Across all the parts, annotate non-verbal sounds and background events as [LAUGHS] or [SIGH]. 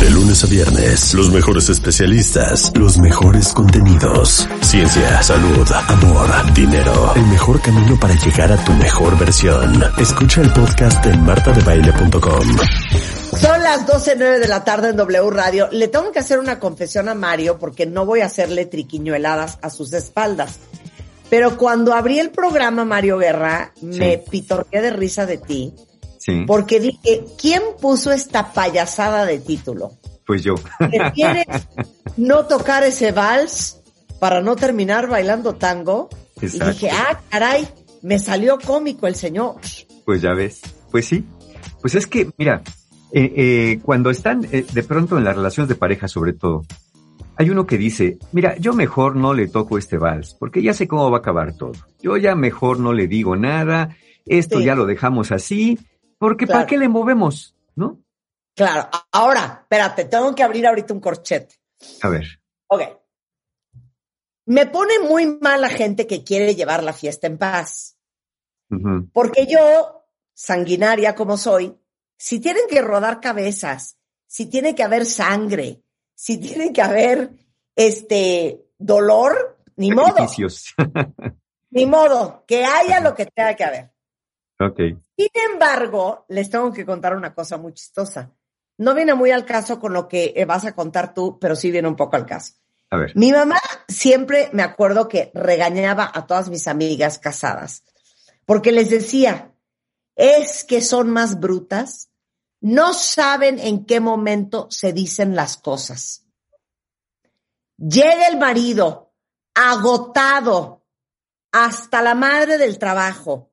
De lunes a viernes, los mejores especialistas, los mejores contenidos, ciencia, salud, amor, dinero, el mejor camino para llegar a tu mejor versión. Escucha el podcast en martadebaile.com. Son las 12.09 de la tarde en W Radio. Le tengo que hacer una confesión a Mario porque no voy a hacerle triquiñueladas a sus espaldas. Pero cuando abrí el programa, Mario Guerra, me pitorqué de risa de ti porque dije, ¿quién puso esta payasada de título? Pues yo. ¿Quieres no tocar ese vals para no terminar bailando tango? Y dije, ah, caray, me salió cómico el señor. Pues ya ves. Pues sí. Pues es que, mira, eh, eh, cuando están eh, de pronto en las relaciones de pareja sobre todo, hay uno que dice, mira, yo mejor no le toco este vals, porque ya sé cómo va a acabar todo. Yo ya mejor no le digo nada, esto ya lo dejamos así, porque ¿para qué le movemos? ¿No? Claro. Ahora, espérate, tengo que abrir ahorita un corchete. A ver. Ok. Me pone muy mal la gente que quiere llevar la fiesta en paz. Porque yo, sanguinaria como soy, si tienen que rodar cabezas, si tiene que haber sangre, si tiene que haber este dolor, ni modo. [LAUGHS] ni modo, que haya lo que tenga que haber. Sin embargo, les tengo que contar una cosa muy chistosa. No viene muy al caso con lo que eh, vas a contar tú, pero sí viene un poco al caso. A ver. Mi mamá siempre me acuerdo que regañaba a todas mis amigas casadas porque les decía, es que son más brutas, no saben en qué momento se dicen las cosas. Llega el marido agotado hasta la madre del trabajo,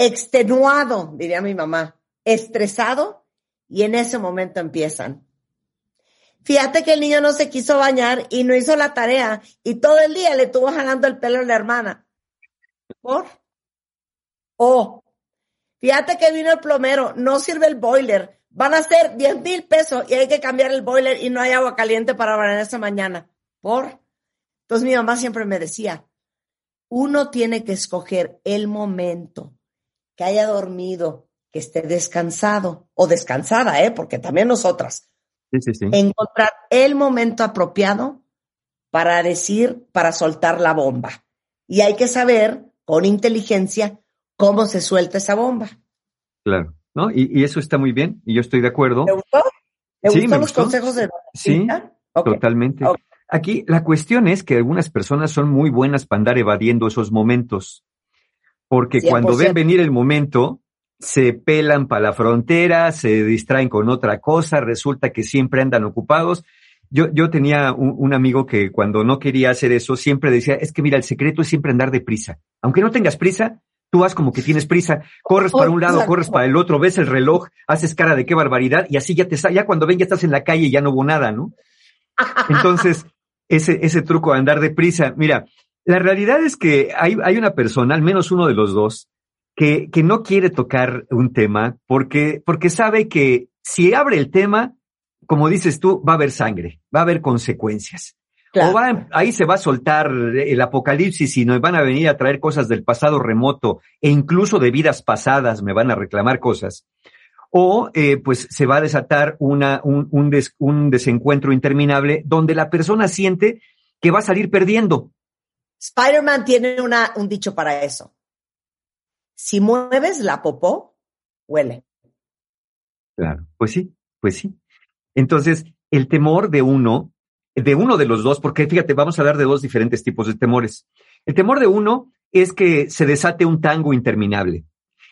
extenuado, diría mi mamá, estresado, y en ese momento empiezan. Fíjate que el niño no se quiso bañar y no hizo la tarea y todo el día le estuvo jalando el pelo a la hermana. ¿Por? O, fíjate que vino el plomero, no sirve el boiler, van a ser 10 mil pesos y hay que cambiar el boiler y no hay agua caliente para bañarse mañana. ¿Por? Entonces mi mamá siempre me decía, uno tiene que escoger el momento que haya dormido, que esté descansado o descansada, ¿eh? Porque también nosotras. Encontrar el momento apropiado para decir, para soltar la bomba. Y hay que saber con inteligencia cómo se suelta esa bomba. Claro, ¿no? Y, eso está muy bien, y yo estoy de acuerdo. ¿Te gustó? ¿Te sí, gustan los consejos de Sí, totalmente. Aquí la cuestión es que algunas personas son muy buenas para andar evadiendo esos momentos porque cuando ven venir el momento, se pelan para la frontera, se distraen con otra cosa, resulta que siempre andan ocupados. Yo, yo tenía un, amigo que cuando no quería hacer eso, siempre decía, es que mira, el secreto es siempre andar deprisa. Aunque no tengas prisa, tú vas como que tienes prisa, corres para un lado, corres para el otro, ves el reloj, haces cara de qué barbaridad y así ya te ya cuando ven ya estás en la calle y ya no hubo nada, ¿no? [LAUGHS] Entonces, ese, ese truco de andar deprisa, mira, la realidad es que hay, hay una persona, al menos uno de los dos, que, que no quiere tocar un tema porque, porque sabe que si abre el tema, como dices tú, va a haber sangre, va a haber consecuencias. O va, ahí se va a soltar el apocalipsis y nos van a venir a traer cosas del pasado remoto e incluso de vidas pasadas me van a reclamar cosas. O eh, pues se va a desatar una, un, un, un desencuentro interminable donde la persona siente que va a salir perdiendo Spider-Man tiene una, un dicho para eso. Si mueves la popó, huele. Claro, pues sí, pues sí. Entonces, el temor de uno, de uno de los dos, porque fíjate, vamos a hablar de dos diferentes tipos de temores. El temor de uno es que se desate un tango interminable.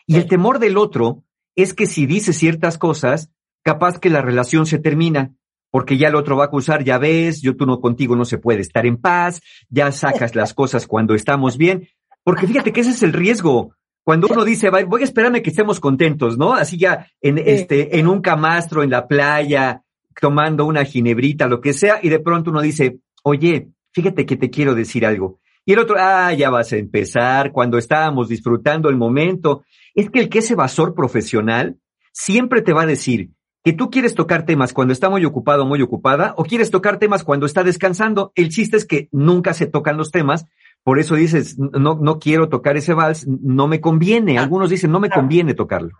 Y el temor del otro es que si dice ciertas cosas, capaz que la relación se termina porque ya el otro va a acusar, ya ves, yo tú no contigo no se puede estar en paz, ya sacas las cosas cuando estamos bien, porque fíjate que ese es el riesgo. Cuando uno dice, voy a esperarme que estemos contentos, ¿no? Así ya en este, en un camastro, en la playa, tomando una ginebrita, lo que sea, y de pronto uno dice, oye, fíjate que te quiero decir algo. Y el otro, ah, ya vas a empezar, cuando estábamos disfrutando el momento. Es que el que es evasor profesional siempre te va a decir que tú quieres tocar temas cuando está muy ocupado o muy ocupada, o quieres tocar temas cuando está descansando. El chiste es que nunca se tocan los temas por eso dices, no, no quiero tocar ese vals, no me conviene. Algunos dicen, no me conviene tocarlo.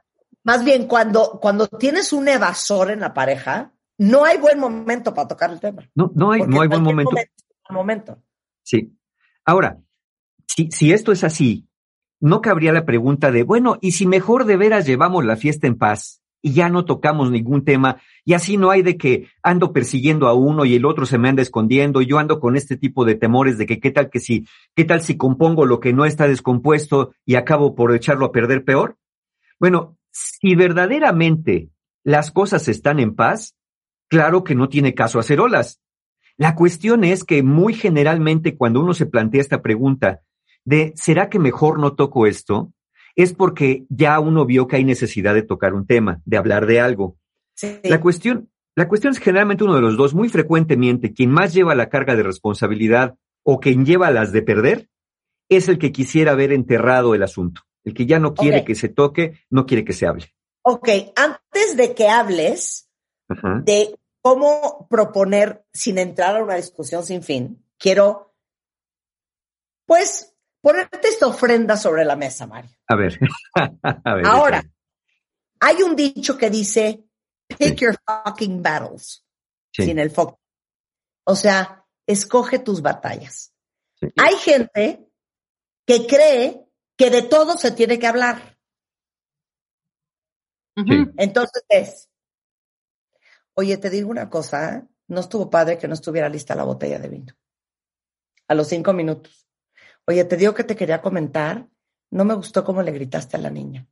Más bien, cuando, cuando tienes un evasor en la pareja, no hay buen momento para tocar el tema. No, no hay, no hay buen momento. momento. Sí. Ahora, si, si esto es así, no cabría la pregunta de, bueno, ¿y si mejor de veras llevamos la fiesta en paz y ya no tocamos ningún tema y así no hay de que ando persiguiendo a uno y el otro se me anda escondiendo y yo ando con este tipo de temores de que qué tal que si, qué tal si compongo lo que no está descompuesto y acabo por echarlo a perder peor? Bueno, si verdaderamente las cosas están en paz, claro que no tiene caso hacer olas. La cuestión es que muy generalmente cuando uno se plantea esta pregunta de ¿será que mejor no toco esto? Es porque ya uno vio que hay necesidad de tocar un tema, de hablar de algo. La cuestión, la cuestión es generalmente uno de los dos, muy frecuentemente, quien más lleva la carga de responsabilidad o quien lleva las de perder, es el que quisiera ver enterrado el asunto. El que ya no quiere que se toque, no quiere que se hable. Ok, antes de que hables de cómo proponer sin entrar a una discusión sin fin, quiero, pues, ponerte esta ofrenda sobre la mesa, Mario. A ver. [LAUGHS] Ahora, hay un dicho que dice, pick your fucking battles, sin el foco. O sea, escoge tus batallas. Hay gente que cree que de todo se tiene que hablar. Entonces es, oye, te digo una cosa, ¿eh? no estuvo padre que no estuviera lista la botella de vino. A los cinco minutos. Oye, te digo que te quería comentar, no me gustó cómo le gritaste a la niña.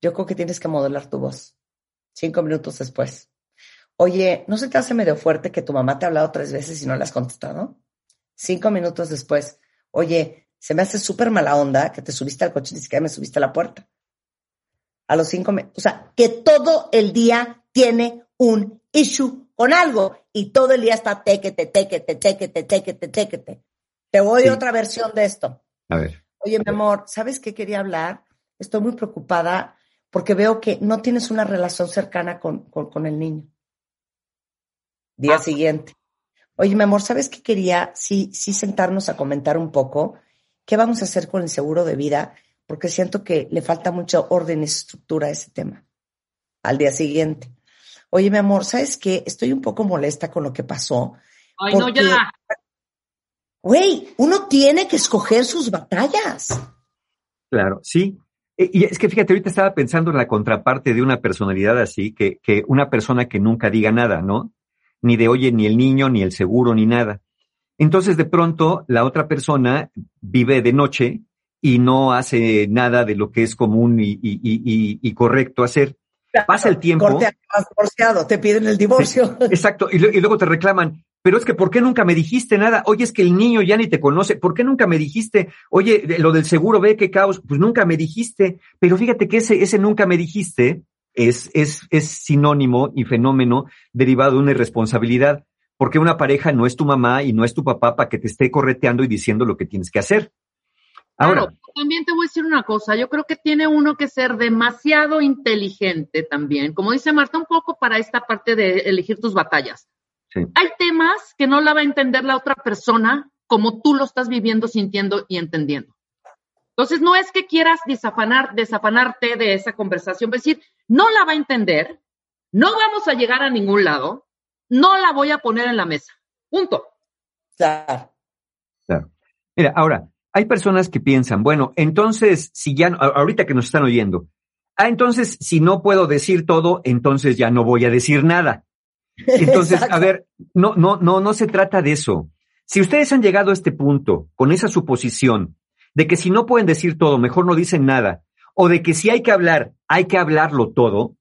Yo creo que tienes que modular tu voz. Cinco minutos después. Oye, ¿no se te hace medio fuerte que tu mamá te ha hablado tres veces y no le has contestado? Cinco minutos después. Oye, se me hace súper mala onda que te subiste al coche y ni siquiera me subiste a la puerta. A los cinco minutos. O sea, que todo el día tiene un issue con algo y todo el día está tequete, tequete, tequete, tequete, tequete. Te voy a otra versión de esto. A ver. Oye, mi amor, ¿sabes qué quería hablar? Estoy muy preocupada porque veo que no tienes una relación cercana con, con, el niño. Día ah. siguiente. Oye, mi amor, ¿sabes qué quería? Sí, sí sentarnos a comentar un poco qué vamos a hacer con el seguro de vida, porque siento que le falta mucho orden y estructura a ese tema. Al día siguiente. Oye, mi amor, ¿sabes qué? Estoy un poco molesta con lo que pasó. Ay, no, ya. Güey, uno tiene que escoger sus batallas. Claro, sí. E, y es que fíjate, ahorita estaba pensando en la contraparte de una personalidad así, que, que una persona que nunca diga nada, ¿no? Ni de oye, ni el niño, ni el seguro, ni nada. Entonces, de pronto, la otra persona vive de noche y no hace nada de lo que es común y, y, y, y correcto hacer. Pasa el tiempo. Corte divorciado, te piden el divorcio. exacto, y, luego te reclaman, pero es que ¿por qué nunca me dijiste nada? Oye, es que el niño ya ni te conoce, ¿por qué nunca me dijiste? Oye, lo del seguro, ve qué caos, pues nunca me dijiste, pero fíjate que ese, ese nunca me dijiste es, es, es sinónimo y fenómeno derivado de una irresponsabilidad, porque una pareja no es tu mamá y no es tu papá para que te esté correteando y diciendo lo que tienes que hacer. Ahora, también te voy a decir una cosa, yo creo que tiene uno que ser demasiado inteligente también, como dice Marta, un poco para esta parte de elegir tus batallas. Hay temas que no la va a entender la otra persona como tú lo estás viviendo, sintiendo y entendiendo. Entonces, no es que quieras desafanar, desafanarte de esa conversación, es decir, no la va a entender, no vamos a llegar a ningún lado, no la voy a poner en la mesa. Punto. Claro. Claro. Mira, ahora, hay personas que piensan, bueno, entonces, si ya, ahorita que nos están oyendo, ah, entonces, si no puedo decir todo, entonces ya no voy a decir nada. [LAUGHS] Entonces, a ver, no, no, no, no se trata de eso. Si ustedes han llegado a este punto con esa suposición de que si no pueden decir todo, mejor no dicen nada, o de que si hay que hablar, hay que hablarlo todo,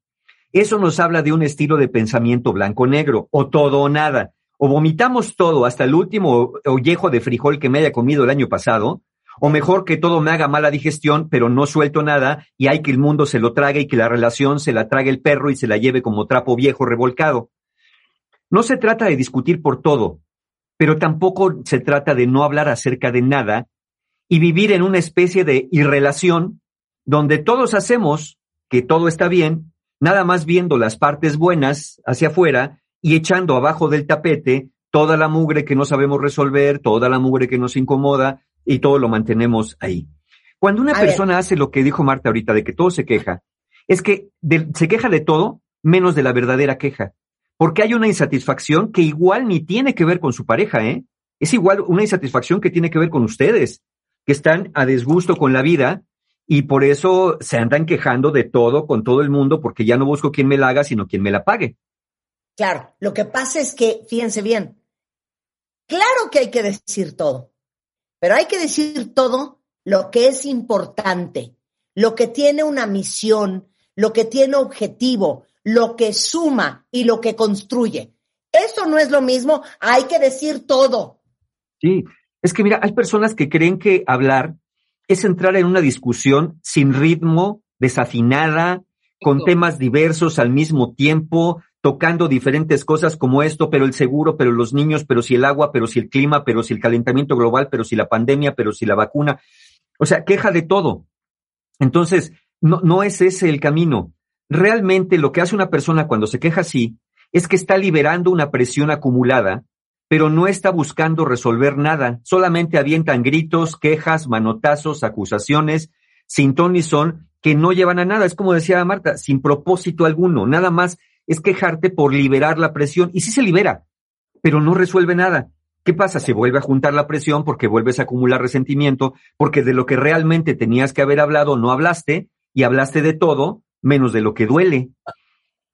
eso nos habla de un estilo de pensamiento blanco-negro, o todo o nada. O vomitamos todo hasta el último ollejo de frijol que me haya comido el año pasado, o mejor que todo me haga mala digestión, pero no suelto nada y hay que el mundo se lo trague y que la relación se la trague el perro y se la lleve como trapo viejo revolcado. No se trata de discutir por todo, pero tampoco se trata de no hablar acerca de nada y vivir en una especie de irrelación donde todos hacemos que todo está bien, nada más viendo las partes buenas hacia afuera y echando abajo del tapete toda la mugre que no sabemos resolver, toda la mugre que nos incomoda y todo lo mantenemos ahí. Cuando una persona hace lo que dijo Marta ahorita de que todo se queja, es que se queja de todo menos de la verdadera queja, porque hay una insatisfacción que igual ni tiene que ver con su pareja, ¿eh? Es igual una insatisfacción que tiene que ver con ustedes, que están a desgusto con la vida y por eso se andan quejando de todo con todo el mundo porque ya no busco quien me la haga, sino quien me la pague. Claro, lo que pasa es que, fíjense bien, claro que hay que decir todo, pero hay que decir todo lo que es importante, lo que tiene una misión, lo que tiene objetivo, lo que suma y lo que construye. Eso no es lo mismo, hay que decir todo. Sí, es que mira, hay personas que creen que hablar es entrar en una discusión sin ritmo, desafinada, con temas diversos al mismo tiempo, tocando diferentes cosas como esto, pero el seguro, pero los niños, pero si el agua, pero si el clima, pero si el calentamiento global, pero si la pandemia, pero si la vacuna. O sea, queja de todo. Entonces, no, no es ese el camino. Realmente lo que hace una persona cuando se queja así es que está liberando una presión acumulada, pero no está buscando resolver nada. Solamente avientan gritos, quejas, manotazos, acusaciones, sin ton ni son, que no llevan a nada. Es como decía Marta, sin propósito alguno. Nada más es quejarte por liberar la presión. Y sí se libera, pero no resuelve nada. ¿Qué pasa? Se vuelve a juntar la presión porque vuelves a acumular resentimiento, porque de lo que realmente tenías que haber hablado no hablaste y hablaste de todo menos de lo que duele.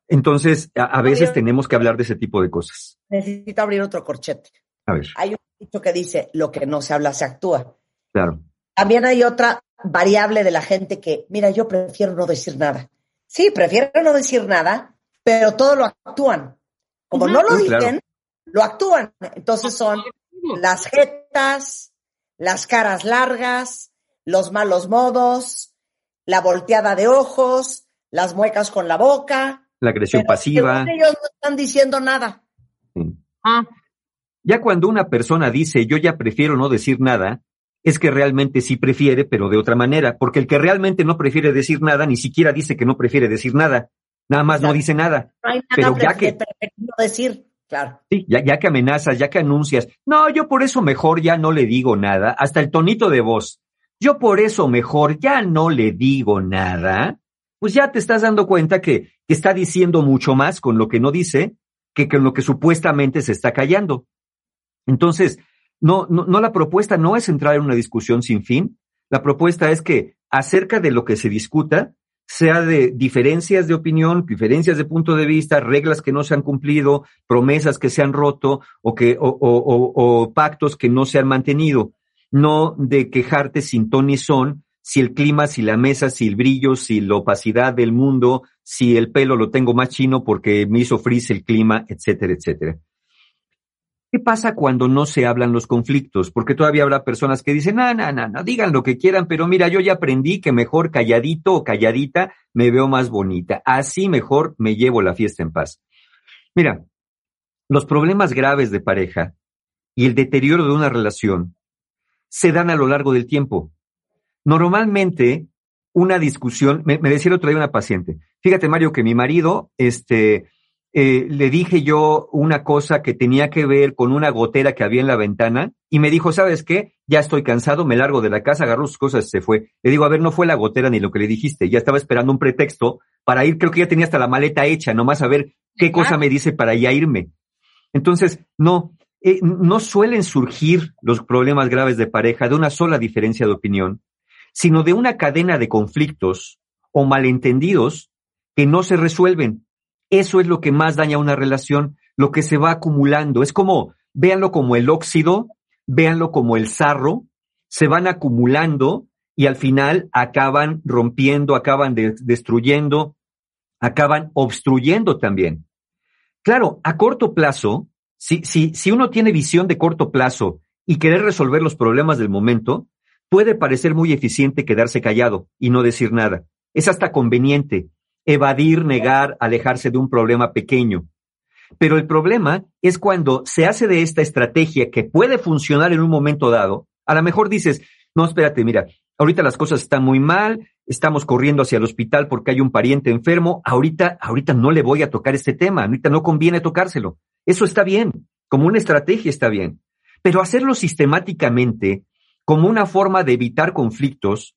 Entonces, a, veces tenemos que hablar de ese tipo de cosas. Necesito abrir otro corchete. A ver. Hay un dicho que dice, lo que no se habla se actúa. Claro. También hay otra variable de la gente que, mira, yo prefiero no decir nada. Sí, prefiero no decir nada, pero todo lo actúan. Como no lo dicen, lo actúan. Entonces son las jetas, las caras largas, los malos modos, la volteada de ojos, las muecas con la boca. La agresión pasiva. Ellos no están diciendo nada. Ah. Ya cuando una persona dice yo ya prefiero no decir nada, es que realmente sí prefiere, pero de otra manera, porque el que realmente no prefiere decir nada ni siquiera dice que no prefiere decir nada. Nada más no dice nada. No hay nada pero ya que decir, claro. Sí, ya, ya que amenazas, ya que anuncias, no, yo por eso mejor ya no le digo nada, hasta el tonito de voz. Yo por eso mejor ya no le digo nada. Pues ya te estás dando cuenta que, está diciendo mucho más con lo que no dice que con lo que supuestamente se está callando. Entonces, no, no, no la propuesta no es entrar en una discusión sin fin. La propuesta es que acerca de lo que se discuta, sea de diferencias de opinión, diferencias de punto de vista, reglas que no se han cumplido, promesas que se han roto o, que, o, o, pactos que no se han mantenido. No de quejarte sin ton son, si el clima, si la mesa, si el brillo, si la opacidad del mundo, si el pelo lo tengo más chino porque me hizo frizz el clima, etcétera, etcétera. ¿Qué pasa cuando no se hablan los conflictos? Porque todavía habrá personas que dicen, no, no, no, no, digan lo que quieran, pero mira, yo ya aprendí que mejor calladito o calladita me veo más bonita. Así mejor me llevo la fiesta en paz. Mira, los problemas graves de pareja y el deterioro de una relación se dan a lo largo del tiempo. Normalmente, una discusión, me, decía el otro día una paciente, fíjate Mario que mi marido, este, eh, le dije yo una cosa que tenía que ver con una gotera que había en la ventana y me dijo, ¿sabes qué? Ya estoy cansado, me largo de la casa, agarró sus cosas se fue. Le digo, a ver, no fue la gotera ni lo que le dijiste, ya estaba esperando un pretexto para ir, creo que ya tenía hasta la maleta hecha, nomás a ver qué cosa me dice para ya irme. Entonces, no, eh, no suelen surgir los problemas graves de pareja de una sola diferencia de opinión, sino de una cadena de conflictos o malentendidos que no se resuelven eso es lo que más daña una relación, lo que se va acumulando. Es como, véanlo como el óxido, véanlo como el sarro, se van acumulando y al final acaban rompiendo, acaban destruyendo, acaban obstruyendo también. Claro, a corto plazo, si, si, si uno tiene visión de corto plazo y querer resolver los problemas del momento, puede parecer muy eficiente quedarse callado y no decir nada. Es hasta conveniente, evadir, negar, alejarse de un problema pequeño. Pero el problema es cuando se hace de esta estrategia que puede funcionar en un momento dado, a lo mejor dices, no, espérate, mira, ahorita las cosas están muy mal, estamos corriendo hacia el hospital porque hay un pariente enfermo, ahorita, ahorita no le voy a tocar este tema, ahorita no conviene tocárselo. Eso está bien, como una estrategia está bien. Pero hacerlo sistemáticamente, como una forma de evitar conflictos,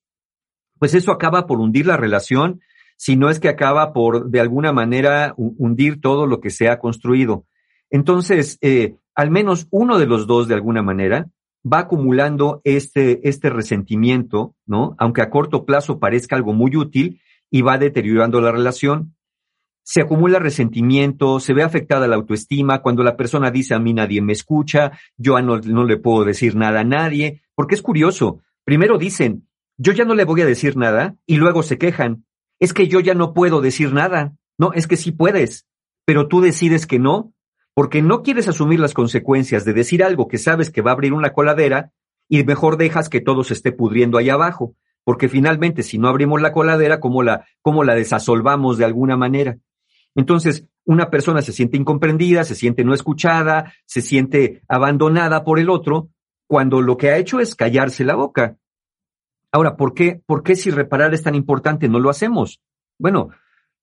pues eso acaba por hundir la relación, si no es que acaba por, de alguna manera, hundir todo lo que se ha construido. Entonces, eh, al menos uno de los dos, de alguna manera, va acumulando este, este resentimiento, ¿no? Aunque a corto plazo parezca algo muy útil y va deteriorando la relación. Se acumula resentimiento, se ve afectada la autoestima cuando la persona dice a mí nadie me escucha, yo no, no le puedo decir nada a nadie, porque es curioso. Primero dicen, yo ya no le voy a decir nada y luego se quejan. Es que yo ya no puedo decir nada. No, es que sí puedes, pero tú decides que no, porque no quieres asumir las consecuencias de decir algo que sabes que va a abrir una coladera y mejor dejas que todo se esté pudriendo ahí abajo, porque finalmente si no abrimos la coladera, ¿cómo la, cómo la desasolvamos de alguna manera? Entonces, una persona se siente incomprendida, se siente no escuchada, se siente abandonada por el otro, cuando lo que ha hecho es callarse la boca. Ahora, ¿por qué, por qué si reparar es tan importante no lo hacemos? Bueno,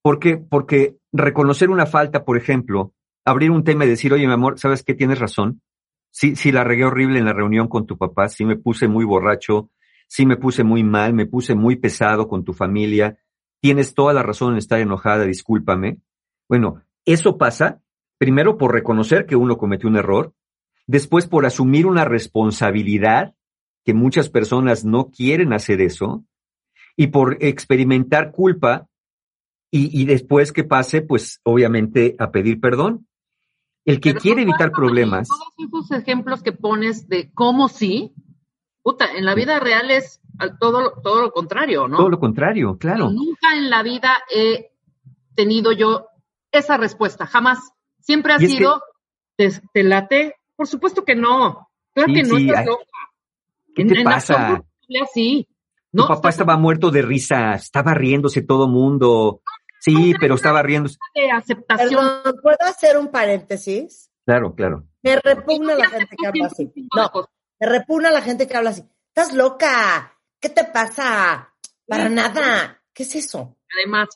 porque, porque reconocer una falta, por ejemplo, abrir un tema y decir, oye, mi amor, ¿sabes qué? Tienes razón. Sí, sí, la regué horrible en la reunión con tu papá, sí me puse muy borracho, sí me puse muy mal, me puse muy pesado con tu familia. Tienes toda la razón en estar enojada, discúlpame. Bueno, eso pasa primero por reconocer que uno cometió un error, después por asumir una responsabilidad que muchas personas no quieren hacer eso y por experimentar culpa y, después que pase, pues obviamente a pedir perdón. El que quiere evitar problemas. Todos esos ejemplos que pones de cómo sí, puta, en la vida real es todo, todo lo contrario, ¿no? Todo lo contrario, claro. nunca en la vida he tenido yo esa respuesta, jamás. Siempre ha sido, te, late? Por supuesto que no. Claro que no estás loca. ¿Qué te pasa? Así. Tu papá estaba muerto de risa, estaba riéndose todo mundo. Sí, pero estaba riéndose. De aceptación. ¿puedo hacer un paréntesis? Claro, claro. Me repugna la gente que habla así. No, me repugna la gente que habla así. Estás loca. ¿Qué te pasa? Para nada. ¿Qué es eso? Además.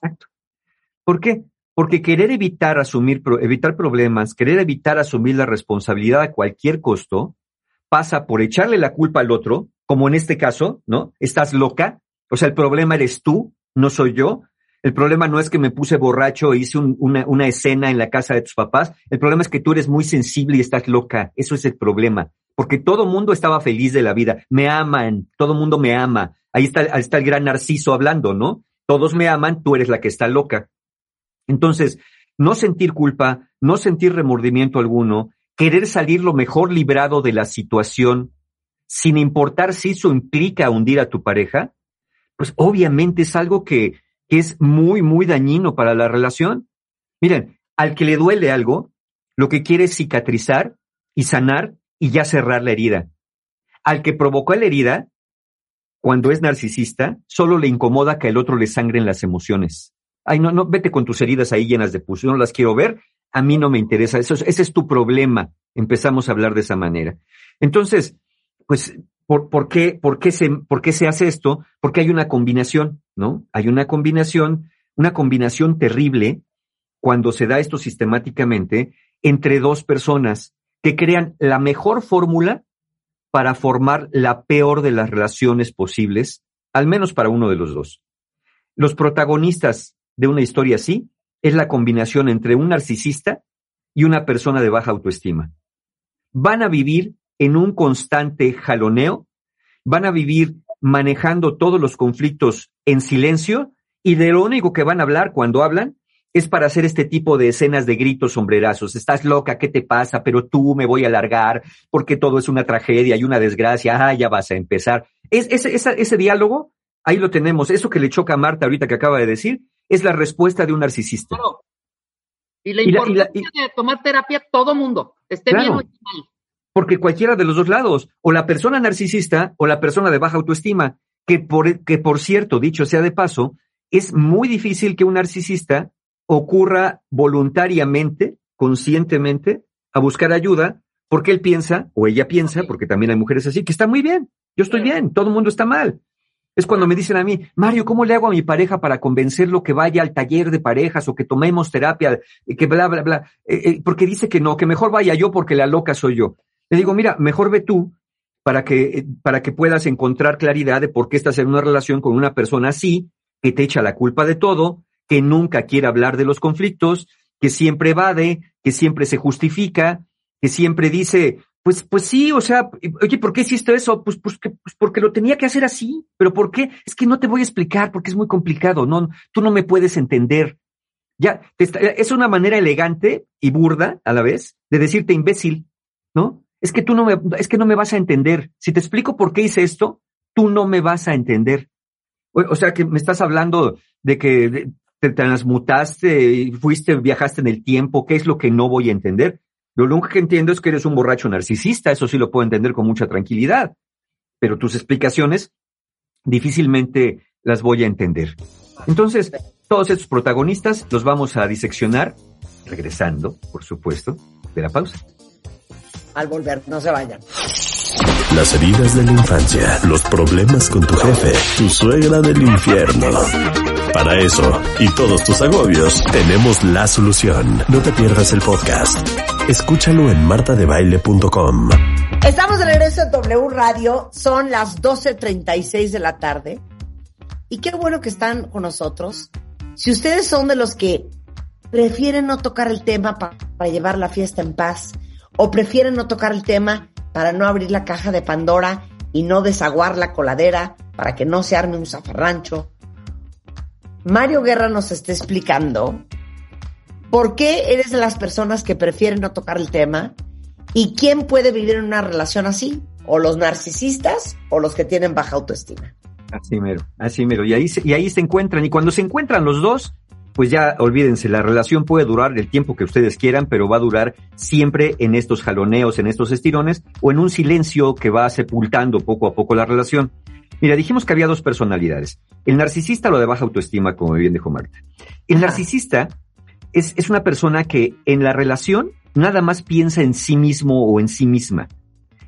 ¿Por qué? Porque querer evitar asumir, evitar problemas, querer evitar asumir la responsabilidad a cualquier costo, pasa por echarle la culpa al otro, como en este caso, ¿no? Estás loca, o sea, el problema eres tú, no soy yo. El problema no es que me puse borracho e hice una, una, escena en la casa de tus papás. El problema es que tú eres muy sensible y estás loca. Eso es el problema. Porque todo mundo estaba feliz de la vida. Me aman. Todo mundo me ama. Ahí está, ahí está el gran Narciso hablando, ¿no? Todos me aman. Tú eres la que está loca. Entonces, no sentir culpa, no sentir remordimiento alguno, querer salir lo mejor librado de la situación, sin importar si eso implica hundir a tu pareja, pues obviamente es algo que, es muy, muy dañino para la relación. Miren, al que le duele algo, lo que quiere es cicatrizar y sanar y ya cerrar la herida. Al que provocó la herida, cuando es narcisista, solo le incomoda que el otro le sangre en las emociones. Ay, no, no, vete con tus heridas ahí llenas de pus, yo no las quiero ver, a mí no me interesa, eso, ese es tu problema. Empezamos a hablar de esa manera. Entonces, pues, ¿por, por, qué, por, qué se, ¿por qué se hace esto? Porque hay una combinación, ¿no? Hay una combinación, una combinación terrible cuando se da esto sistemáticamente entre dos personas que crean la mejor fórmula para formar la peor de las relaciones posibles, al menos para uno de los dos. Los protagonistas de una historia así es la combinación entre un narcisista y una persona de baja autoestima. Van a vivir en un constante jaloneo, van a vivir manejando todos los conflictos en silencio y de lo único que van a hablar cuando hablan es para hacer este tipo de escenas de gritos sombrerazos. Estás loca, ¿qué te pasa? Pero tú me voy a alargar porque todo es una tragedia y una desgracia. Ah, ya vas a empezar. Es, ese, ese diálogo, ahí lo tenemos. Eso que le choca a Marta ahorita que acaba de decir, es la respuesta de un narcisista. Y la importancia de tomar terapia todo mundo, esté bien o mal. Porque cualquiera de los dos lados, o la persona narcisista o la persona de baja autoestima, que por, que por cierto, dicho sea de paso, es muy difícil que un narcisista ocurra voluntariamente conscientemente a buscar ayuda porque él piensa, o ella piensa, porque también hay mujeres así, que está muy bien, yo estoy bien, todo el mundo está mal. Es cuando me dicen a mí, Mario, ¿cómo le hago a mi pareja para convencerlo que vaya al taller de parejas o que tomemos terapia, que bla, bla, bla? Eh, eh, porque dice que no, que mejor vaya yo porque la loca soy yo. Le digo, mira, mejor ve tú para que, eh, para que puedas encontrar claridad de por qué estás en una relación con una persona así, que te echa la culpa de todo, que nunca quiere hablar de los conflictos, que siempre evade, que siempre se justifica, que siempre dice, pues, pues sí, o sea, oye, ¿por qué hiciste eso? Pues, pues, pues, porque lo tenía que hacer así. ¿Pero por qué? Es que no te voy a explicar porque es muy complicado. No, tú no me puedes entender. Ya, es una manera elegante y burda a la vez de decirte imbécil, ¿no? Es que tú no me, es que no me vas a entender. Si te explico por qué hice esto, tú no me vas a entender. O, sea, que me estás hablando de que te transmutaste y fuiste, viajaste en el tiempo. ¿Qué es lo que no voy a entender? Lo único que entiendo es que eres un borracho narcisista, eso sí lo puedo entender con mucha tranquilidad, pero tus explicaciones difícilmente las voy a entender. Entonces, todos estos protagonistas los vamos a diseccionar, regresando, por supuesto, de la pausa. Al volver, no se vayan. Las heridas de la infancia, los problemas con tu jefe, tu suegra del infierno. Para eso y todos tus agobios, tenemos la solución. No te pierdas el podcast. Escúchalo en martadebaile.com. Estamos de regreso en W Radio, son las 12.36 de la tarde. Y qué bueno que están con nosotros. Si ustedes son de los que prefieren no tocar el tema para, llevar la fiesta en paz, o prefieren no tocar el tema para no abrir la caja de Pandora y no desaguar la coladera para que no se arme un zafarrancho, Mario Guerra nos está explicando ¿Por qué eres de las personas que prefieren no tocar el tema? ¿Y quién puede vivir en una relación así? ¿O los narcisistas o los que tienen baja autoestima? Así mero, así mero. Y ahí, y ahí se encuentran. Y cuando se encuentran los dos, pues ya olvídense, la relación puede durar el tiempo que ustedes quieran, pero va a durar siempre en estos jaloneos, en estos estirones, o en un silencio que va sepultando poco a poco la relación. Mira, dijimos que había dos personalidades. El narcisista lo de baja autoestima, como bien dijo Marta. El narcisista es, es una persona que en la relación nada más piensa en sí mismo o en sí misma.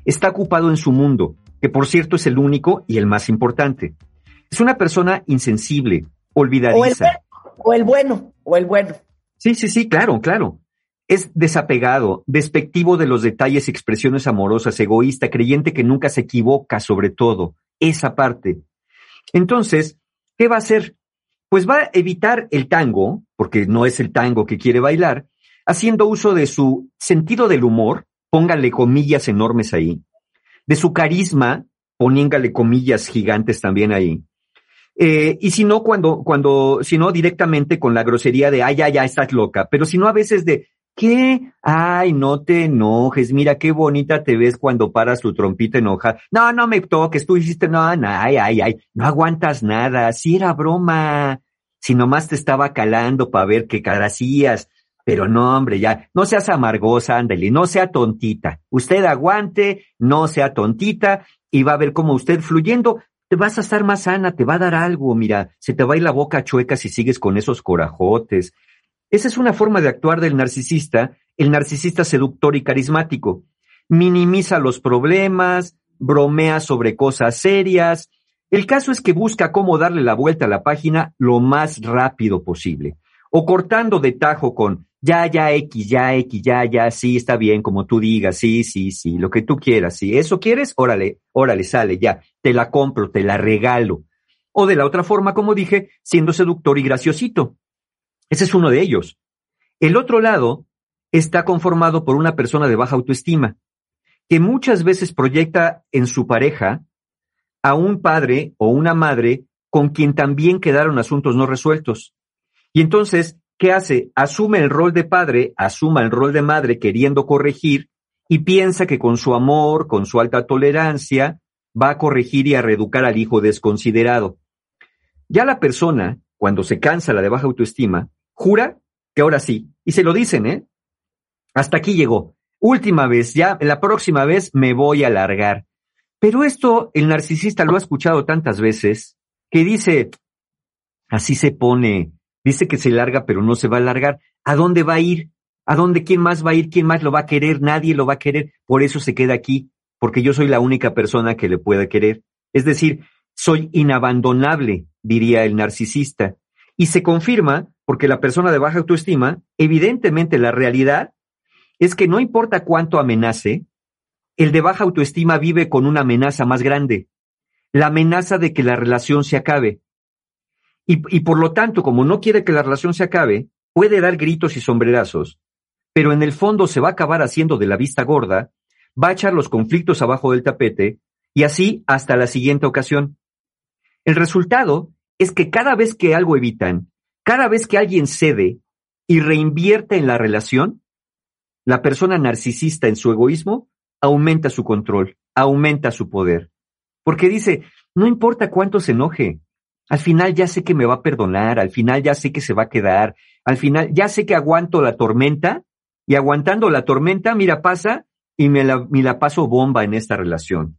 Está ocupado en su mundo, que por cierto es el único y el más importante. Es una persona insensible, olvidadiza. O el, bueno, o el bueno. Sí, sí, sí, claro, claro. Es desapegado, despectivo de los detalles y expresiones amorosas, egoísta, creyente que nunca se equivoca sobre todo. Esa parte. Entonces, ¿qué va a hacer? pues va a evitar el tango, porque no es el tango que quiere bailar, haciendo uso de su sentido del humor, póngale comillas enormes ahí, de su carisma, poniéngale comillas gigantes también ahí. Eh, y si no, cuando, cuando, si no, directamente con la grosería de, ay, ya, ya, estás loca, pero si no, a veces de, ¿qué? Ay, no te enojes, mira qué bonita te ves cuando paras tu trompita enoja. No, no me toques, tú hiciste, no, no, ay, ay, ay, no aguantas nada, si era broma, si nomás te estaba calando para ver qué cara hacías. Pero no, hombre, ya, no seas amargosa, ándale, no sea tontita. Usted aguante, no sea tontita, y va a ver cómo usted fluyendo, te vas a estar más sana, te va a dar algo, mira, se te va a ir la boca chueca si sigues con esos corajotes. Esa es una forma de actuar del narcisista, el narcisista seductor y carismático. Minimiza los problemas, bromea sobre cosas serias. El caso es que busca cómo darle la vuelta a la página lo más rápido posible. O cortando de tajo con ya, ya, X, ya, X, ya, ya, sí, está bien, como tú digas, sí, sí, sí, lo que tú quieras, si eso quieres, órale, órale, sale, ya, te la compro, te la regalo. O de la otra forma, como dije, siendo seductor y graciosito. Ese es uno de ellos. El otro lado está conformado por una persona de baja autoestima, que muchas veces proyecta en su pareja a un padre o una madre con quien también quedaron asuntos no resueltos. Y entonces, ¿qué hace? Asume el rol de padre, asuma el rol de madre queriendo corregir y piensa que con su amor, con su alta tolerancia, va a corregir y a reeducar al hijo desconsiderado. Ya la persona, cuando se cansa la de baja autoestima, jura que ahora sí. Y se lo dicen, ¿eh? Hasta aquí llegó. Última vez, ya la próxima vez me voy a largar. Pero esto el narcisista lo ha escuchado tantas veces que dice, así se pone, dice que se larga pero no se va a largar. ¿A dónde va a ir? ¿A dónde quién más va a ir? ¿Quién más lo va a querer? Nadie lo va a querer. Por eso se queda aquí, porque yo soy la única persona que le pueda querer. Es decir, soy inabandonable, diría el narcisista. Y se confirma porque la persona de baja autoestima, evidentemente la realidad es que no importa cuánto amenace, el de baja autoestima vive con una amenaza más grande, la amenaza de que la relación se acabe. Y, por lo tanto, como no quiere que la relación se acabe, puede dar gritos y sombrerazos, pero en el fondo se va a acabar haciendo de la vista gorda, va a echar los conflictos abajo del tapete y así hasta la siguiente ocasión. El resultado es que cada vez que algo evitan, cada vez que alguien cede y reinvierte en la relación, la persona narcisista en su egoísmo aumenta su control, aumenta su poder. Porque dice, no importa cuánto se enoje, al final ya sé que me va a perdonar, al final ya sé que se va a quedar, al final ya sé que aguanto la tormenta y aguantando la tormenta, mira, pasa y me la, paso bomba en esta relación.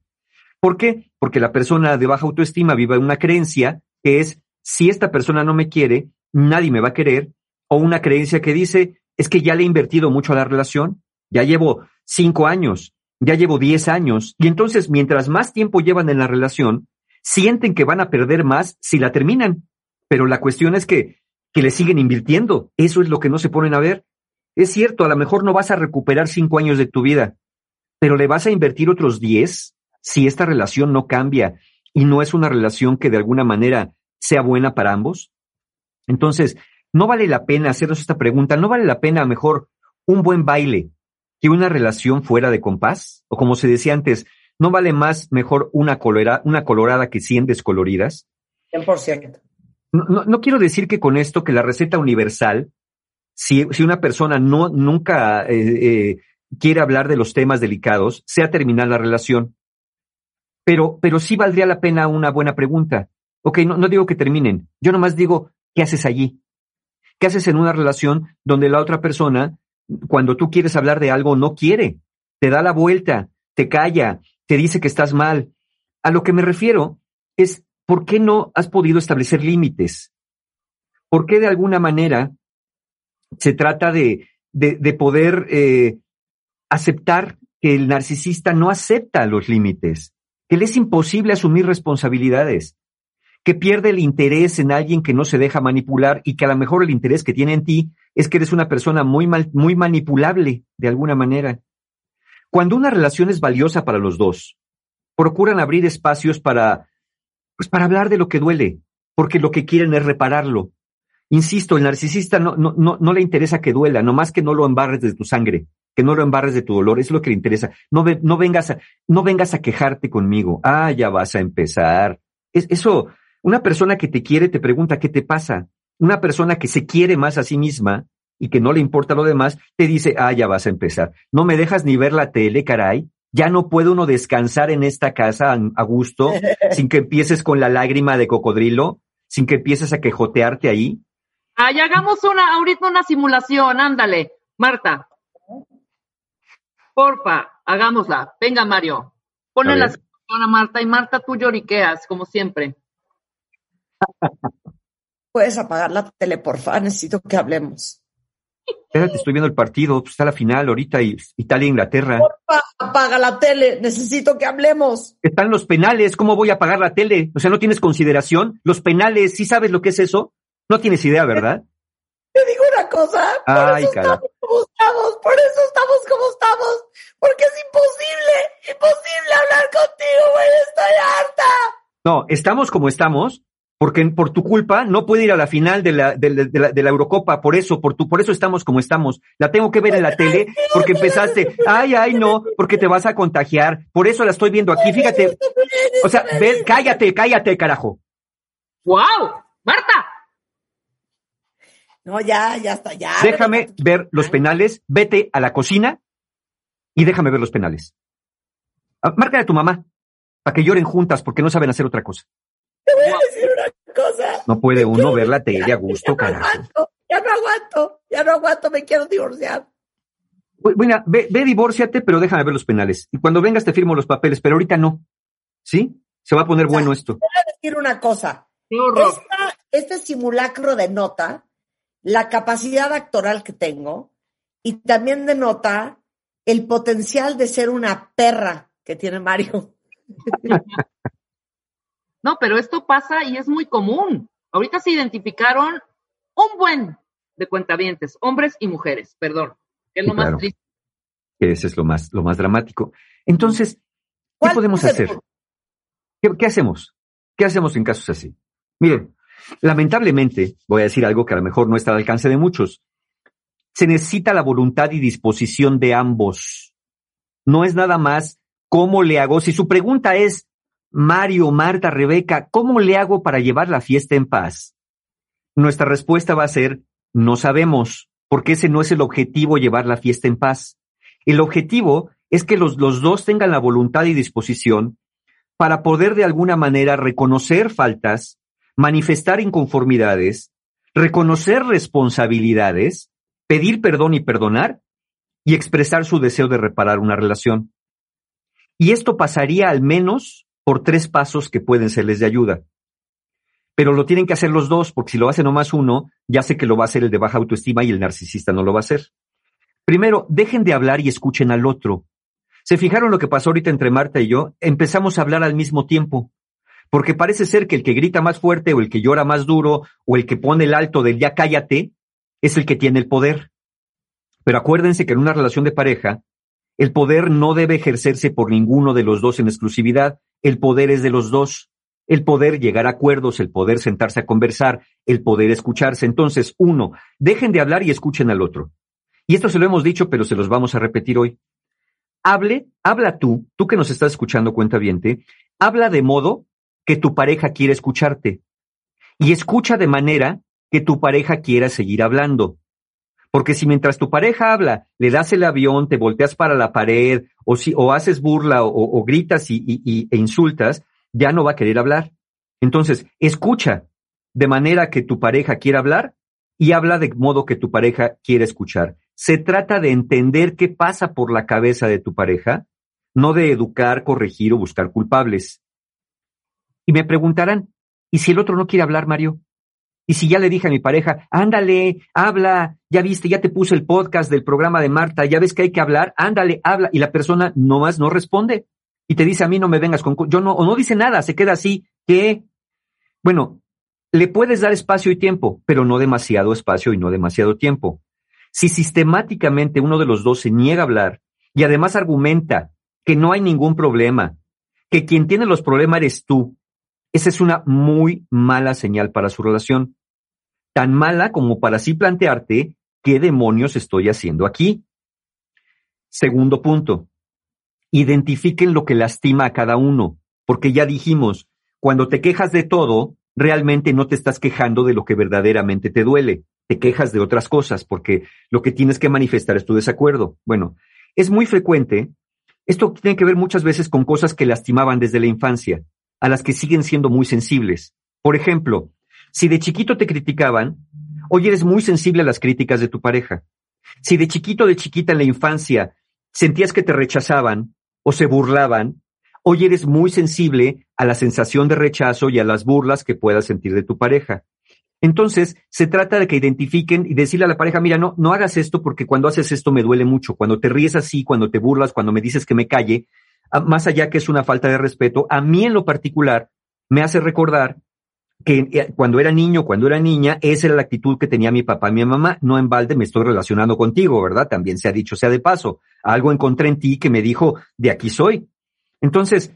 ¿Por qué? Porque la persona de baja autoestima vive una creencia que es, si esta persona no me quiere, nadie me va a querer, o una creencia que dice, es que ya le he invertido mucho a la relación, ya llevo cinco años, ya llevo diez años, y entonces mientras más tiempo llevan en la relación, sienten que van a perder más si la terminan. Pero la cuestión es que, que le siguen invirtiendo. Eso es lo que no se ponen a ver. Es cierto, a lo mejor no vas a recuperar cinco años de tu vida, pero le vas a invertir otros diez si esta relación no cambia y no es una relación que de alguna manera sea buena para ambos. Entonces, no vale la pena hacernos esta pregunta, no vale la pena mejor un buen baile que una relación fuera de compás, o como se decía antes, no vale más mejor una, una colorada que cien descoloridas. 100%. No, no, no, quiero decir que con esto que la receta universal, si, si una persona no, nunca eh, eh, quiere hablar de los temas delicados, sea terminar la relación. Pero, pero sí valdría la pena una buena pregunta. Ok, no, no digo que terminen. Yo nomás digo, ¿qué haces allí? ¿Qué haces en una relación donde la otra persona, cuando tú quieres hablar de algo, no quiere? Te da la vuelta, te calla, te dice que estás mal. A lo que me refiero es, ¿por qué no has podido establecer límites? ¿Por qué de alguna manera se trata de, de, poder eh, aceptar que el narcisista no acepta los límites, que le es imposible asumir responsabilidades, que pierde el interés en alguien que no se deja manipular y que a lo mejor el interés que tiene en ti es que eres una persona muy, mal, muy manipulable de alguna manera. Cuando una relación es valiosa para los dos, procuran abrir espacios para, pues para hablar de lo que duele, porque lo que quieren es repararlo. Insisto, el narcisista no, no, no, no le interesa que duela, nomás que no lo embarres de tu sangre, que no lo embarres de tu dolor, es lo que le interesa. No, no, vengas, a, no vengas a quejarte conmigo. Ah, ya vas a empezar. Es, eso, una persona que te quiere te pregunta qué te pasa. Una persona que se quiere más a sí misma y que no le importa lo demás, te dice, ah, ya vas a empezar. No me dejas ni ver la tele, caray. Ya no puede uno descansar en esta casa a gusto [LAUGHS] sin que empieces con la lágrima de cocodrilo, sin que empieces a quejotearte ahí. Ay, hagamos una, ahorita una simulación, ándale, Marta. Porfa, hagámosla. Venga, Mario. Ponle la simulación a Marta y Marta, tú lloriqueas, como siempre. [LAUGHS] Puedes apagar la tele, porfa, necesito que hablemos. Espérate, estoy viendo el partido, pues, está la final ahorita Italia-Inglaterra. apaga la tele, necesito que hablemos. Están los penales, ¿cómo voy a apagar la tele? O sea, ¿no tienes consideración? Los penales, ¿sí sabes lo que es eso? No tienes idea, ¿verdad? Te digo una cosa, por Ay, eso estamos como estamos, por eso estamos como estamos, porque es imposible, imposible hablar contigo, güey, estoy harta. No, estamos como estamos porque por tu culpa no puede ir a la final de la, de, la, de la, Eurocopa, por eso, por tu, por eso estamos como estamos. La tengo que ver en la tele porque empezaste, ay, ay, no, [LAUGHS] porque te vas a contagiar. Por eso la estoy viendo aquí, fíjate. O sea, ve, cállate, cállate, carajo. ¡Wow! ¡Marta! No, ya, ya está, ya. Déjame ver los penales, vete a la cocina y déjame ver los penales. Ah, márcale a tu mamá para que lloren juntas porque no saben hacer otra cosa. Te voy a decir una cosa. No puede uno ver la tele a gusto, ya no Aguanto, ya no aguanto, ya no aguanto, me quiero divorciar. Bueno, ve, ve, divórciate, pero déjame ver los penales. Y cuando vengas te firmo los papeles, pero ahorita no. ¿Sí? Se va a poner bueno esto. Te voy a decir una cosa. este simulacro de nota, la capacidad actoral que tengo, y también denota el potencial de ser una perra que tiene Mario. [LAUGHS] No, pero esto pasa y es muy común. Ahorita se identificaron un buen de cuentavientes, hombres y mujeres, perdón, que es lo más triste. Ese es lo más, lo más dramático. Entonces, ¿qué podemos hacer? ¿Qué, hacemos? ¿Qué hacemos en casos así? Miren, lamentablemente, voy a decir algo que a lo mejor no está al alcance de muchos. Se necesita la voluntad y disposición de ambos. No es nada más cómo le hago. Si su pregunta es, Mario, Marta, Rebeca, ¿cómo le hago para llevar la fiesta en paz? Nuestra respuesta va a ser, no sabemos, porque ese no es el objetivo llevar la fiesta en paz. El objetivo es que los, los dos tengan la voluntad y disposición para poder de alguna manera reconocer faltas, manifestar inconformidades, reconocer responsabilidades, pedir perdón y perdonar y expresar su deseo de reparar una relación. Y esto pasaría al menos por tres pasos que pueden serles de ayuda. Pero lo tienen que hacer los dos, porque si lo hace nomás uno, ya sé que lo va a hacer el de baja autoestima y el narcisista no lo va a hacer. Primero, dejen de hablar y escuchen al otro. ¿Se fijaron lo que pasó ahorita entre Marta y yo? Empezamos a hablar al mismo tiempo. Porque parece ser que el que grita más fuerte o el que llora más duro o el que pone el alto del ya cállate es el que tiene el poder. Pero acuérdense que en una relación de pareja, el poder no debe ejercerse por ninguno de los dos en exclusividad. El poder es de los dos. El poder llegar a acuerdos, el poder sentarse a conversar, el poder escucharse. Entonces, uno, dejen de hablar y escuchen al otro. Y esto se lo hemos dicho, pero se los vamos a repetir hoy. Hable, habla tú, tú que nos estás escuchando, cuenta viente, habla de modo que tu pareja quiere escucharte. Y escucha de manera que tu pareja quiera seguir hablando. Porque si mientras tu pareja habla, le das el avión, te volteas para la pared, o, si, o haces burla, o, gritas y, e insultas, ya no va a querer hablar. Entonces, escucha de manera que tu pareja quiera hablar y habla de modo que tu pareja quiere escuchar. Se trata de entender qué pasa por la cabeza de tu pareja, no de educar, corregir o buscar culpables. Y me preguntarán, ¿y si el otro no quiere hablar, Mario? Y si ya le dije a mi pareja, ándale, habla, ya viste, ya te puse el podcast del programa de Marta, ya ves que hay que hablar, ándale, habla, y la persona nomás no responde. Y te dice a mí no me vengas con, yo no, o no dice nada, se queda así, que, bueno, le puedes dar espacio y tiempo, pero no demasiado espacio y no demasiado tiempo. Si sistemáticamente uno de los dos se niega a hablar y además argumenta que no hay ningún problema, que quien tiene los problemas eres tú, esa es una muy mala señal para su relación. Tan mala como para así plantearte qué demonios estoy haciendo aquí. Segundo punto, identifiquen lo que lastima a cada uno, porque ya dijimos, cuando te quejas de todo, realmente no te estás quejando de lo que verdaderamente te duele te quejas de otras cosas porque lo que tienes que manifestar es tu desacuerdo. Bueno, es muy frecuente. Esto tiene que ver muchas veces con cosas que lastimaban desde la infancia, a las que siguen siendo muy sensibles. Por ejemplo, si de chiquito te criticaban, hoy eres muy sensible a las críticas de tu pareja. Si de chiquito de chiquita en la infancia sentías que te rechazaban o se burlaban, hoy eres muy sensible a la sensación de rechazo y a las burlas que puedas sentir de tu pareja. Entonces, se trata de que identifiquen y decirle a la pareja, mira, no, no hagas esto porque cuando haces esto me duele mucho. Cuando te ríes así, cuando te burlas, cuando me dices que me calle, más allá que es una falta de respeto, a mí en lo particular me hace recordar que eh, cuando era niño, cuando era niña, esa era la actitud que tenía mi papá y mi mamá. No en balde me estoy relacionando contigo, ¿verdad? También se ha dicho, sea de paso. Algo encontré en ti que me dijo, de aquí soy. Entonces,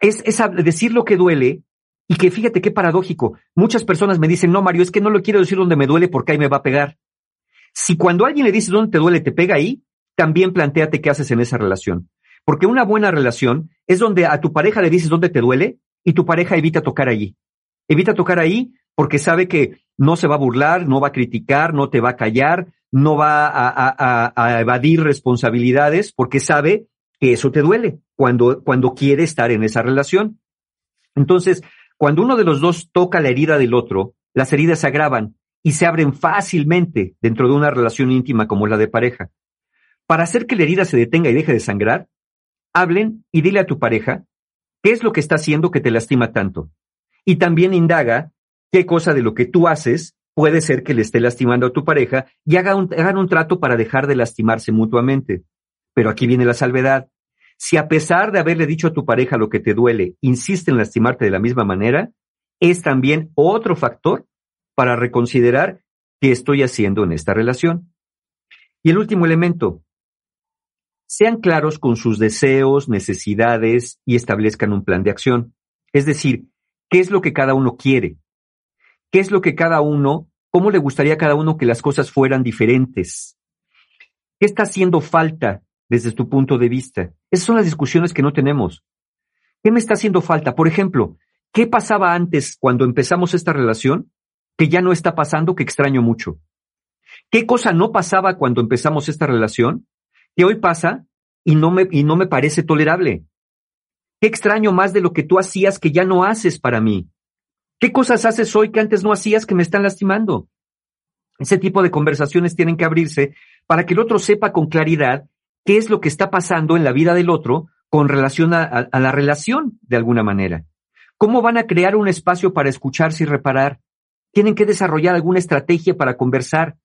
es, es decir lo que duele y que fíjate qué paradójico. Muchas personas me dicen, no, Mario, es que no lo quiero decir donde me duele porque ahí me va a pegar. Si cuando alguien le dice dónde te duele, te pega ahí, también planteate qué haces en esa relación. Porque una buena relación es donde a tu pareja le dices dónde te duele y tu pareja evita tocar allí. Evita tocar ahí porque sabe que no se va a burlar, no va a criticar, no te va a callar, no va a, evadir responsabilidades porque sabe que eso te duele cuando, cuando quiere estar en esa relación. Entonces, cuando uno de los dos toca la herida del otro, las heridas se agravan y se abren fácilmente dentro de una relación íntima como la de pareja. Para hacer que la herida se detenga y deje de sangrar, hablen y dile a tu pareja qué es lo que está haciendo que te lastima tanto. Y también indaga qué cosa de lo que tú haces puede ser que le esté lastimando a tu pareja y hagan un trato para dejar de lastimarse mutuamente. Pero aquí viene la salvedad. Si a pesar de haberle dicho a tu pareja lo que te duele, insiste en lastimarte de la misma manera, es también otro factor para reconsiderar qué estoy haciendo en esta relación. Y el último elemento, sean claros con sus deseos, necesidades y establezcan un plan de acción. Es decir, qué es lo que cada uno quiere, qué es lo que cada uno, cómo le gustaría a cada uno que las cosas fueran diferentes, qué está haciendo falta desde tu punto de vista. Esas son las discusiones que no tenemos. ¿Qué me está haciendo falta? Por ejemplo, ¿qué pasaba antes cuando empezamos esta relación que ya no está pasando, que extraño mucho? ¿Qué cosa no pasaba cuando empezamos esta relación que hoy pasa y no me, y no me parece tolerable? ¿Qué extraño más de lo que tú hacías que ya no haces para mí? ¿Qué cosas haces hoy que antes no hacías que me están lastimando? Ese tipo de conversaciones tienen que abrirse para que el otro sepa con claridad qué es lo que está pasando en la vida del otro con relación a, la relación, de alguna manera. ¿Cómo van a crear un espacio para escucharse y reparar? Tienen que desarrollar alguna estrategia para conversar.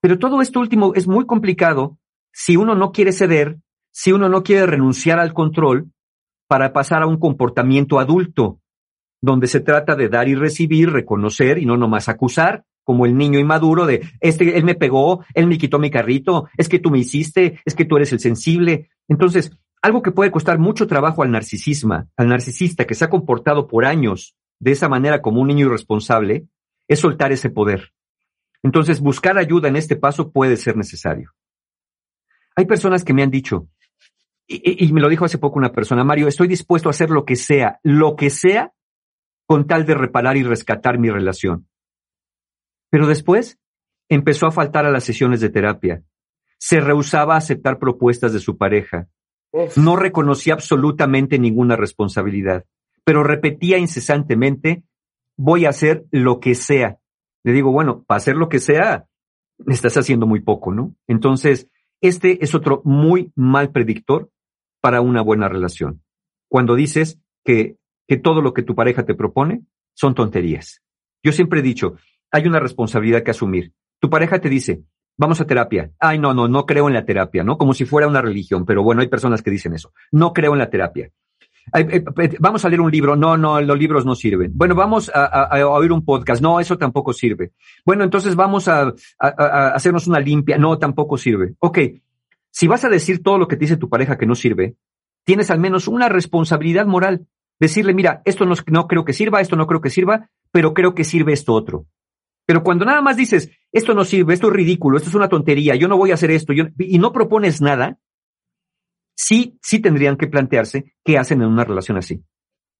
Pero todo esto último es muy complicado si uno no quiere ceder, si uno no quiere renunciar al control para pasar a un comportamiento adulto, donde se trata de dar y recibir, reconocer y no nomás acusar, como el niño inmaduro de, este, él me pegó, él me quitó mi carrito, es que tú me hiciste, es que tú eres el sensible. Entonces, algo que puede costar mucho trabajo al narcisismo, al narcisista que se ha comportado por años de esa manera como un niño irresponsable, es soltar ese poder. Entonces, buscar ayuda en este paso puede ser necesario. Hay personas que me han dicho, y, y me lo dijo hace poco una persona, Mario, estoy dispuesto a hacer lo que sea, lo que sea, con tal de reparar y rescatar mi relación. Pero después empezó a faltar a las sesiones de terapia. Se rehusaba a aceptar propuestas de su pareja. No reconocía absolutamente ninguna responsabilidad, pero repetía incesantemente, voy a hacer lo que sea. Le digo, bueno, para hacer lo que sea, estás haciendo muy poco, ¿no? Entonces, este es otro muy mal predictor para una buena relación. Cuando dices que, que todo lo que tu pareja te propone son tonterías. Yo siempre he dicho, hay una responsabilidad que asumir. Tu pareja te dice, vamos a terapia. Ay, no, no, no creo en la terapia, ¿no? Como si fuera una religión, pero bueno, hay personas que dicen eso. No creo en la terapia. Eh, eh, vamos a leer un libro. No, no, los libros no sirven. Bueno, vamos a, oír un podcast. No, eso tampoco sirve. Bueno, entonces vamos a, a, hacernos una limpia. No, tampoco sirve. Ok, si vas a decir todo lo que te dice tu pareja que no sirve, tienes al menos una responsabilidad moral. Decirle, mira, esto no, creo que sirva, esto no creo que sirva, pero creo que sirve esto otro. Pero cuando nada más dices, esto no sirve, esto es ridículo, esto es una tontería, yo no voy a hacer esto, y no propones nada, sí, sí tendrían que plantearse qué hacen en una relación así.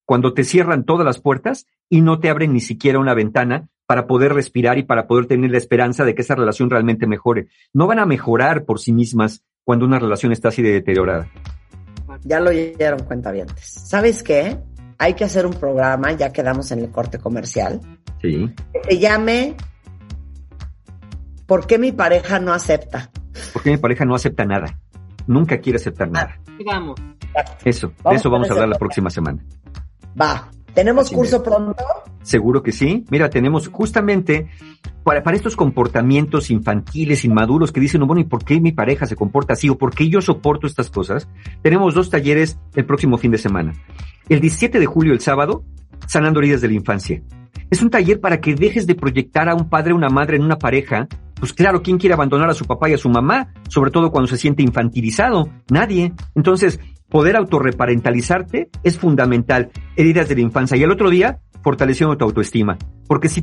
Cuando te cierran todas las puertas y no te abren ni siquiera una ventana para poder respirar y para poder tener la esperanza de que esa relación realmente mejore. No van a mejorar por sí mismas cuando una relación está así de deteriorada. Ya lo dieron cuenta bien. ¿Sabes qué? hay que hacer un programa, ya quedamos en el corte comercial. Sí. Que se llame ¿Por qué mi pareja no acepta? ¿Por qué mi pareja no acepta nada? Nunca quiere aceptar nada. Vamos. Eso, de eso vamos a hablar la próxima semana. Va. ¿Tenemos curso pronto? Seguro que sí. Mira, tenemos justamente para, para estos comportamientos infantiles, inmaduros, que dicen, bueno, ¿y por qué mi pareja se comporta así? ¿O por qué yo soporto estas cosas? Tenemos dos talleres el próximo fin de semana. El 17 de julio, el sábado, Sanando heridas de la infancia. Es un taller para que dejes de proyectar a un padre o una madre en una pareja. Pues claro, ¿quién quiere abandonar a su papá y a su mamá? Sobre todo cuando se siente infantilizado. Nadie. Entonces, poder autorreparentalizarte es fundamental. Heridas de la infancia. Y el otro día, fortaleciendo tu autoestima. Porque si,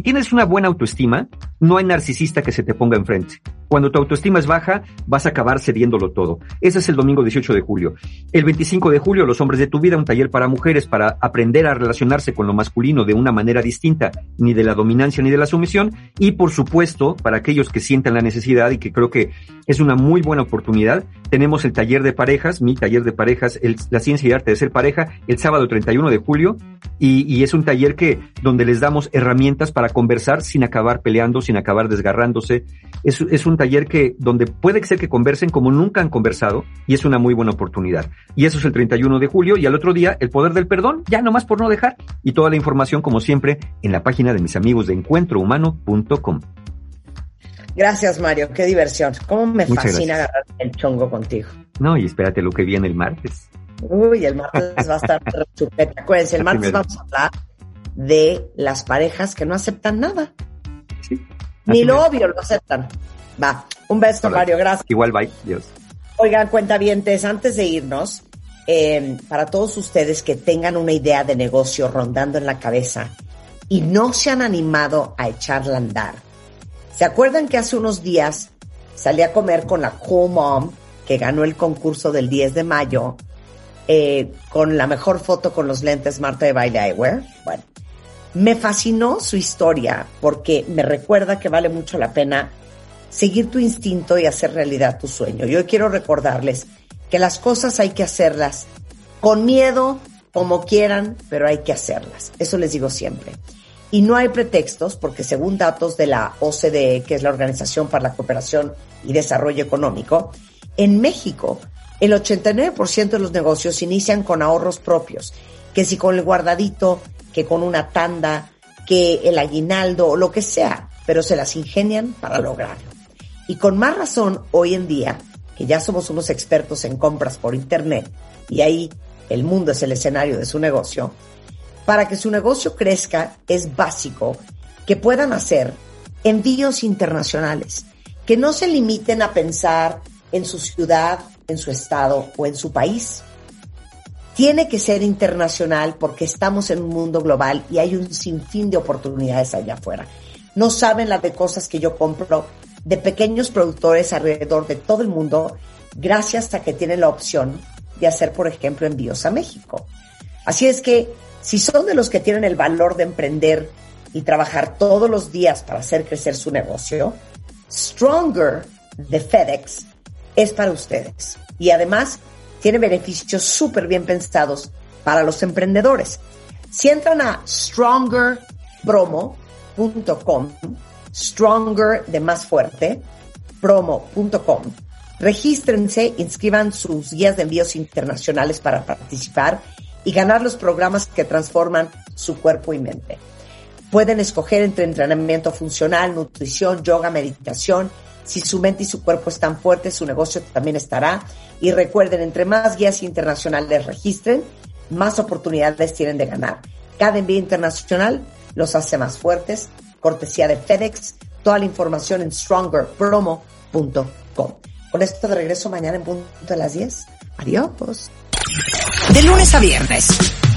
tienes una buena autoestima, no hay narcisista que se te ponga enfrente. Cuando tu autoestima es baja, vas a acabar cediéndolo todo. Ese es el domingo 18 de julio. El 25 de julio, Los Hombres de tu Vida, un taller para mujeres para aprender a relacionarse con lo masculino de una manera distinta, ni de la dominancia ni de la sumisión. Y por supuesto, para aquellos que sientan la necesidad y que creo que es una muy buena oportunidad, tenemos el taller de parejas, mi taller de parejas, la ciencia y arte de ser pareja, el sábado 31 de julio. Y, y es un taller que, donde les damos herramientas para conversar sin acabar peleándose sin acabar desgarrándose. Es, es un taller que, donde puede ser que conversen como nunca han conversado y es una muy buena oportunidad. Y eso es el 31 de julio y al otro día el poder del perdón, ya nomás por no dejar. Y toda la información, como siempre, en la página de mis amigos de encuentrohumano.com. Gracias, Mario. Qué diversión. Cómo me fascina agarrar el chongo contigo. No, y espérate lo que viene el martes. Uy, el martes va a estar [LAUGHS] chupete. Acuérdense, el martes vamos a hablar de las parejas que no aceptan nada. Sí. Ni lo obvio lo aceptan. Va. Un beso, Mario. Gracias. Igual, bye. Dios. Oigan, cuentavientes, antes de irnos, eh, para todos ustedes que tengan una idea de negocio rondando en la cabeza y no se han animado a echarla a andar, ¿Se acuerdan que hace unos días salí a comer con la Cool Mom, que ganó el concurso del 10 de mayo, eh, con la mejor foto con los lentes Marta de Baile Eyewear? Bueno, me fascinó su historia porque me recuerda que vale mucho la pena seguir tu instinto y hacer realidad tu sueño. Yo quiero recordarles que las cosas hay que hacerlas con miedo, como quieran, pero hay que hacerlas. Eso les digo siempre. Y no hay pretextos porque según datos de la OCDE, que es la Organización para la Cooperación y Desarrollo Económico, en México el 89% de los negocios inician con ahorros propios, que si con el guardadito, que con una tanda, que el aguinaldo o lo que sea, pero se las ingenian para lograrlo. Y con más razón hoy en día, que ya somos unos expertos en compras por Internet y ahí el mundo es el escenario de su negocio, para que su negocio crezca es básico que puedan hacer envíos internacionales, que no se limiten a pensar en su ciudad, en su estado o en su país. Tiene que ser internacional porque estamos en un mundo global y hay un sinfín de oportunidades allá afuera. No saben las de cosas que yo compro de pequeños productores alrededor de todo el mundo gracias a que tienen la opción de hacer, por ejemplo, envíos a México. Así es que si son de los que tienen el valor de emprender y trabajar todos los días para hacer crecer su negocio, Stronger de FedEx es para ustedes. Y además tiene beneficios súper bien pensados para los emprendedores. Si entran a strongerpromo.com, stronger de más fuerte, promo.com, regístrense, inscriban sus guías de envíos internacionales para participar y ganar los programas que transforman su cuerpo y mente. Pueden escoger entre entrenamiento funcional, nutrición, yoga, meditación. Si su mente y su cuerpo están fuertes, su negocio también estará. Y recuerden, entre más guías internacionales registren, más oportunidades tienen de ganar. Cada envío internacional los hace más fuertes. Cortesía de FedEx. Toda la información en strongerpromo.com. Con esto de regreso mañana en punto de las 10. Adiós. De lunes a viernes.